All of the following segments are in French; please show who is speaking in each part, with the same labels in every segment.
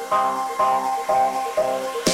Speaker 1: Música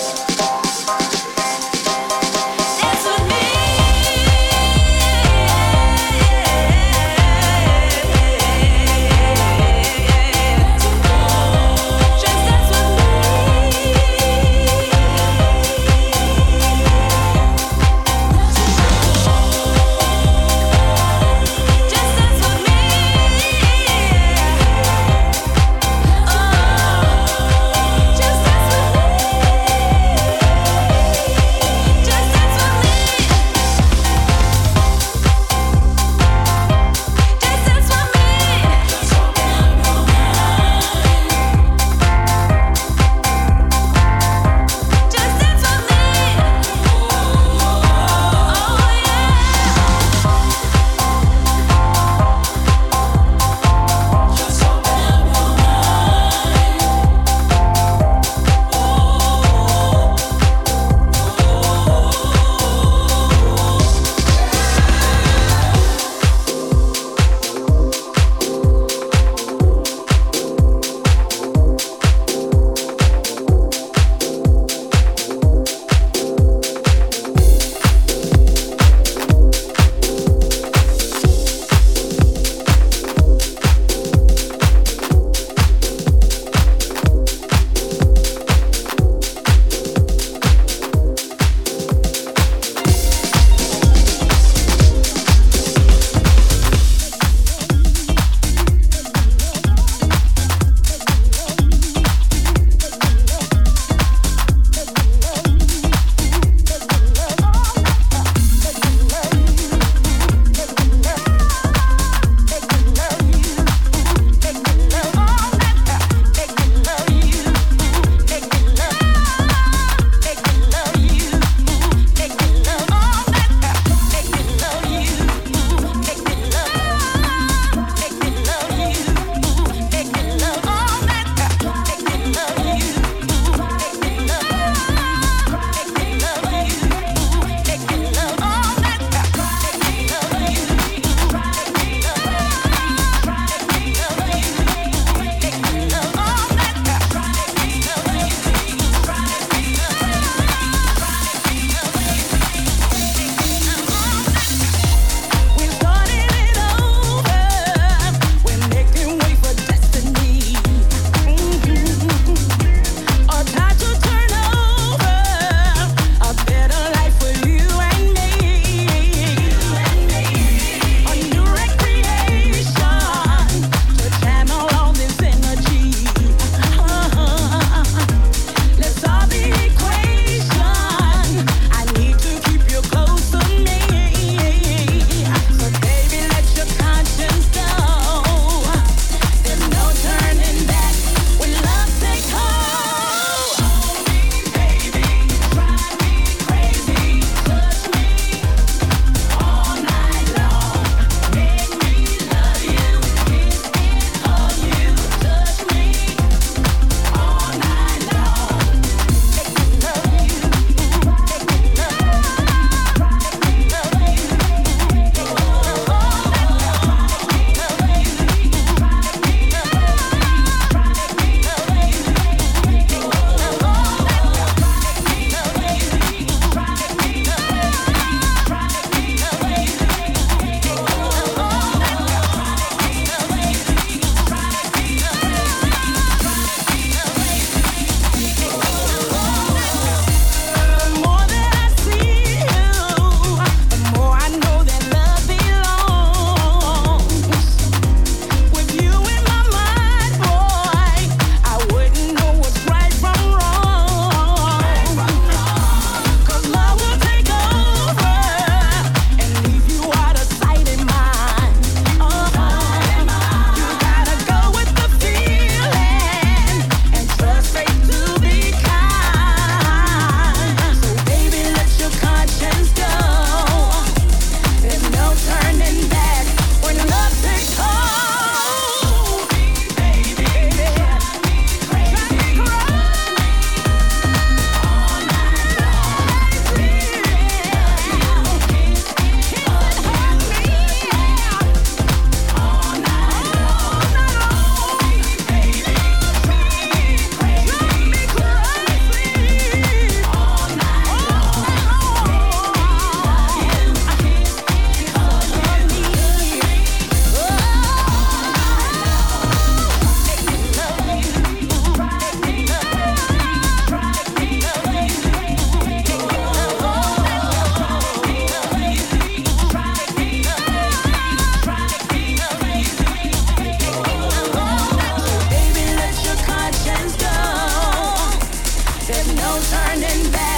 Speaker 1: turning back.